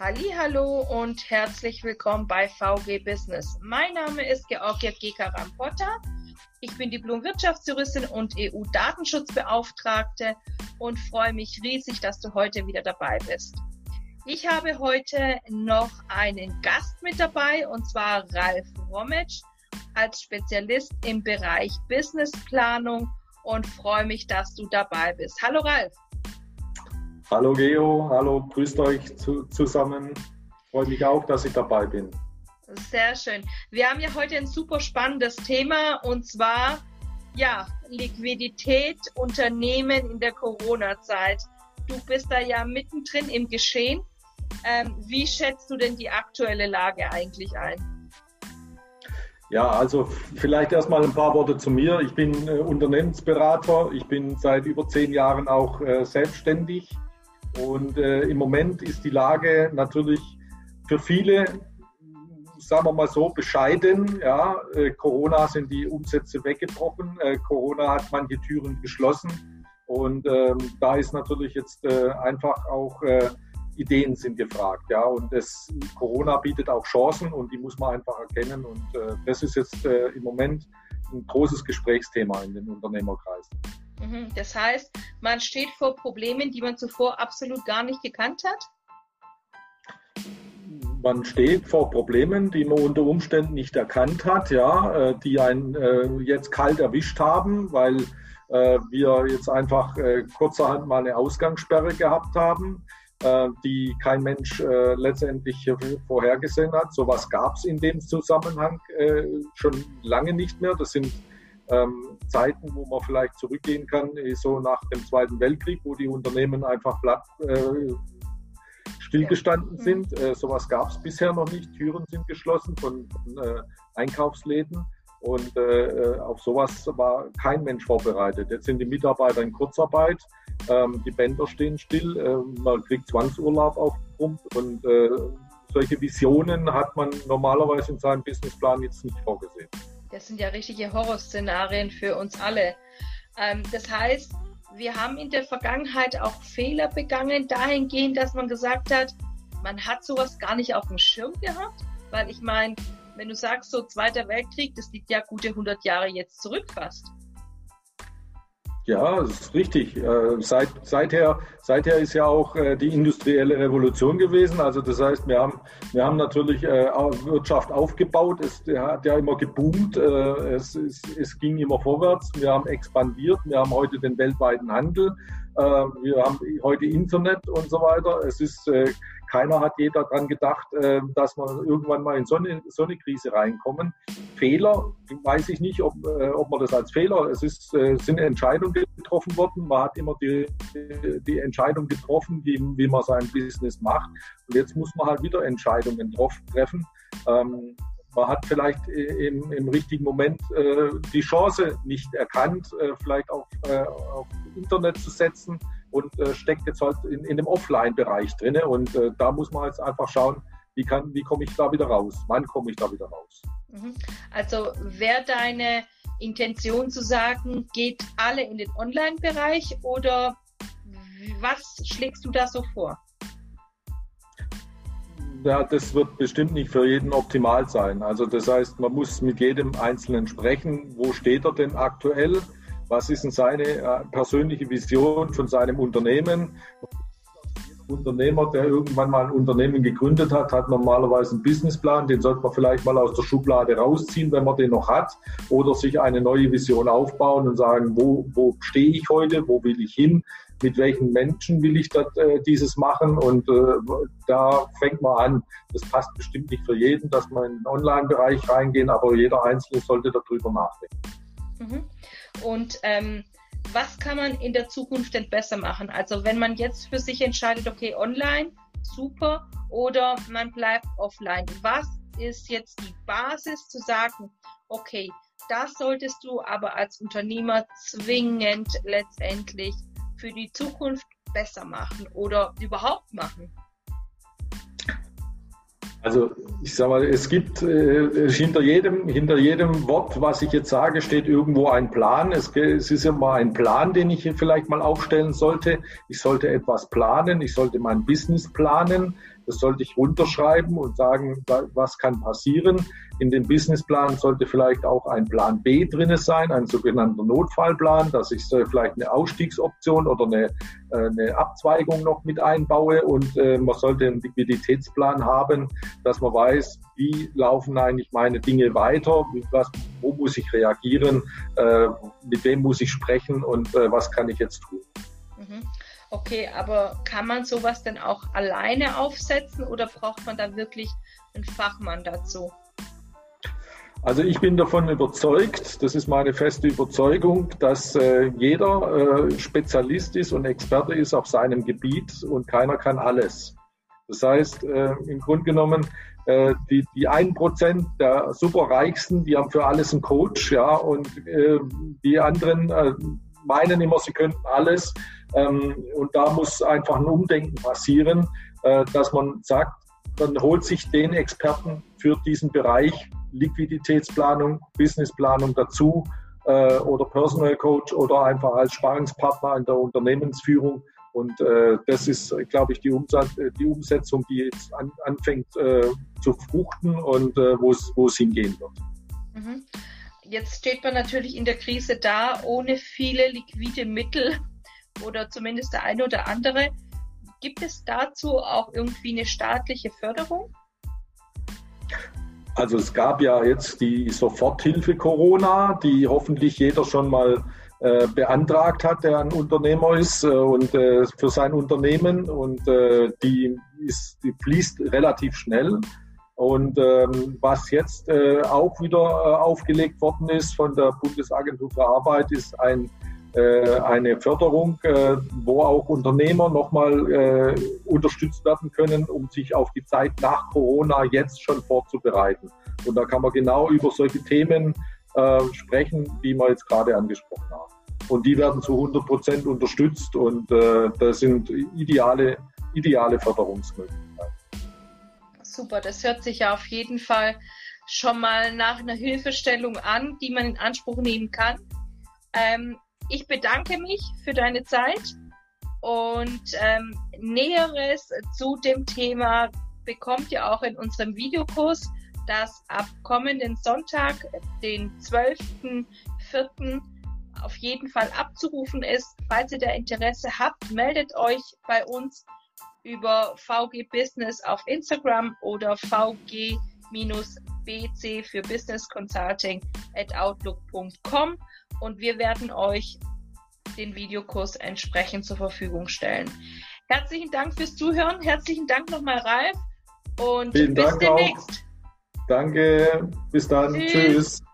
Hallo und herzlich willkommen bei VG Business. Mein Name ist Georgia Geka Rampotta. Ich bin Diplom-Wirtschaftsjuristin und EU-Datenschutzbeauftragte und freue mich riesig, dass du heute wieder dabei bist. Ich habe heute noch einen Gast mit dabei und zwar Ralf Rometsch als Spezialist im Bereich Businessplanung und freue mich, dass du dabei bist. Hallo Ralf. Hallo Geo, hallo, grüßt euch zu, zusammen. Freue mich auch, dass ich dabei bin. Sehr schön. Wir haben ja heute ein super spannendes Thema und zwar ja, Liquidität Unternehmen in der Corona-Zeit. Du bist da ja mittendrin im Geschehen. Ähm, wie schätzt du denn die aktuelle Lage eigentlich ein? Ja, also vielleicht erstmal ein paar Worte zu mir. Ich bin äh, Unternehmensberater. Ich bin seit über zehn Jahren auch äh, selbstständig und äh, im Moment ist die Lage natürlich für viele, sagen wir mal so, bescheiden. Ja, äh, Corona sind die Umsätze weggebrochen. Äh, Corona hat manche Türen geschlossen. Und ähm, da ist natürlich jetzt äh, einfach auch äh, Ideen sind gefragt. Ja, und das Corona bietet auch Chancen und die muss man einfach erkennen. Und äh, das ist jetzt im Moment ein großes Gesprächsthema in den Unternehmerkreisen. Mhm. Das heißt, man steht vor Problemen, die man zuvor absolut gar nicht gekannt hat? Man steht vor Problemen, die man unter Umständen nicht erkannt hat, ja, äh, die einen äh, jetzt kalt erwischt haben, weil äh, wir jetzt einfach kurzerhand mal eine Ausgangssperre gehabt haben, die kein Mensch letztendlich vorhergesehen hat. Sowas gab es in dem Zusammenhang schon lange nicht mehr. Das sind ähm, Zeiten, wo man vielleicht zurückgehen kann, so nach dem Zweiten Weltkrieg, wo die Unternehmen einfach platt äh, stillgestanden sind. Mhm. Äh, sowas gab es bisher noch nicht. Türen sind geschlossen von, von äh, Einkaufsläden. Und äh, äh, auf sowas war kein Mensch vorbereitet. Jetzt sind die Mitarbeiter in Kurzarbeit, ähm, die Bänder stehen still, äh, man kriegt Zwangsurlaub aufgepumpt und äh, solche Visionen hat man normalerweise in seinem Businessplan jetzt nicht vorgesehen. Das sind ja richtige Horrorszenarien für uns alle. Ähm, das heißt, wir haben in der Vergangenheit auch Fehler begangen, dahingehend, dass man gesagt hat, man hat sowas gar nicht auf dem Schirm gehabt, weil ich meine, wenn du sagst, so Zweiter Weltkrieg, das liegt ja gute 100 Jahre jetzt zurück fast. Ja, das ist richtig. Äh, seit, seither, seither ist ja auch äh, die industrielle Revolution gewesen. Also das heißt, wir haben, wir haben natürlich äh, Wirtschaft aufgebaut. Es hat ja immer geboomt. Es, es, es ging immer vorwärts. Wir haben expandiert. Wir haben heute den weltweiten Handel. Wir haben heute Internet und so weiter. Es ist keiner hat je daran gedacht, äh, dass man irgendwann mal in so eine, so eine Krise reinkommen. Fehler, weiß ich nicht, ob, äh, ob man das als Fehler, es ist, äh, sind Entscheidungen getroffen worden. Man hat immer die, die Entscheidung getroffen, wie, wie man sein Business macht. Und jetzt muss man halt wieder Entscheidungen treffen. Ähm, man hat vielleicht im, im richtigen Moment die Chance nicht erkannt, vielleicht auf, auf Internet zu setzen und äh, steckt jetzt halt in, in dem Offline-Bereich drin. Und äh, da muss man jetzt einfach schauen, wie, kann, wie komme ich da wieder raus? Wann komme ich da wieder raus? Mhm. Also wäre deine Intention zu sagen, geht alle in den Online-Bereich oder was schlägst du da so vor? Ja, das wird bestimmt nicht für jeden optimal sein. Also das heißt, man muss mit jedem Einzelnen sprechen, wo steht er denn aktuell? Was ist denn seine äh, persönliche Vision von seinem Unternehmen? Unternehmer, der irgendwann mal ein Unternehmen gegründet hat, hat normalerweise einen Businessplan. Den sollte man vielleicht mal aus der Schublade rausziehen, wenn man den noch hat, oder sich eine neue Vision aufbauen und sagen, wo, wo stehe ich heute, wo will ich hin, mit welchen Menschen will ich das, äh, dieses machen und äh, da fängt man an. Das passt bestimmt nicht für jeden, dass man in den Online-Bereich reingehen, aber jeder Einzelne sollte darüber nachdenken. Mhm. Und ähm, was kann man in der Zukunft denn besser machen? Also wenn man jetzt für sich entscheidet, okay, online, super, oder man bleibt offline. Was ist jetzt die Basis zu sagen, okay, das solltest du aber als Unternehmer zwingend letztendlich für die Zukunft besser machen oder überhaupt machen? Also ich sage mal, es gibt äh, hinter, jedem, hinter jedem Wort, was ich jetzt sage, steht irgendwo ein Plan. Es, es ist immer ein Plan, den ich vielleicht mal aufstellen sollte. Ich sollte etwas planen, ich sollte mein Business planen. Das sollte ich runterschreiben und sagen, was kann passieren. In dem Businessplan sollte vielleicht auch ein Plan B drinne sein, ein sogenannter Notfallplan, dass ich vielleicht eine Ausstiegsoption oder eine, äh, eine Abzweigung noch mit einbaue. Und äh, man sollte einen Liquiditätsplan haben, dass man weiß, wie laufen eigentlich meine Dinge weiter, was, wo muss ich reagieren, äh, mit wem muss ich sprechen und was kann ich jetzt tun. Mhm. Okay, aber kann man sowas denn auch alleine aufsetzen oder braucht man da wirklich einen Fachmann dazu? Also ich bin davon überzeugt, das ist meine feste Überzeugung, dass äh, jeder äh, Spezialist ist und Experte ist auf seinem Gebiet und keiner kann alles. Das heißt, äh, im Grunde genommen, äh, die, die 1% der Superreichsten, die haben für alles einen Coach, ja, und äh, die anderen äh, meinen immer, sie könnten alles. Ähm, und da muss einfach ein Umdenken passieren, äh, dass man sagt, man holt sich den Experten für diesen Bereich Liquiditätsplanung, Businessplanung dazu äh, oder Personal Coach oder einfach als Sparingspartner in der Unternehmensführung. Und äh, das ist, glaube ich, die, Umsatz, die Umsetzung, die jetzt an, anfängt äh, zu fruchten und äh, wo es hingehen wird. Mhm. Jetzt steht man natürlich in der Krise da ohne viele liquide Mittel oder zumindest der eine oder andere. Gibt es dazu auch irgendwie eine staatliche Förderung? Also es gab ja jetzt die Soforthilfe Corona, die hoffentlich jeder schon mal äh, beantragt hat, der ein Unternehmer ist äh, und äh, für sein Unternehmen und äh, die, ist, die fließt relativ schnell. Und ähm, was jetzt äh, auch wieder äh, aufgelegt worden ist von der Bundesagentur für Arbeit, ist ein äh, eine Förderung, äh, wo auch Unternehmer nochmal äh, unterstützt werden können, um sich auf die Zeit nach Corona jetzt schon vorzubereiten. Und da kann man genau über solche Themen sprechen, die wir jetzt gerade angesprochen haben. Und die werden zu 100 Prozent unterstützt und das sind ideale, ideale Förderungsmöglichkeiten. Super, das hört sich ja auf jeden Fall schon mal nach einer Hilfestellung an, die man in Anspruch nehmen kann. Ähm, ich bedanke mich für deine Zeit und ähm, Näheres zu dem Thema bekommt ihr auch in unserem Videokurs, das ab kommenden Sonntag, den 12.04. auf jeden Fall abzurufen ist. Falls ihr da Interesse habt, meldet euch bei uns über VG Business auf Instagram oder VG-BC für Business Consulting at outlook.com und wir werden euch den Videokurs entsprechend zur Verfügung stellen. Herzlichen Dank fürs Zuhören. Herzlichen Dank nochmal, Ralf. Und Vielen bis Dank demnächst. Auch. Danke. Bis dann. Tschüss. Tschüss.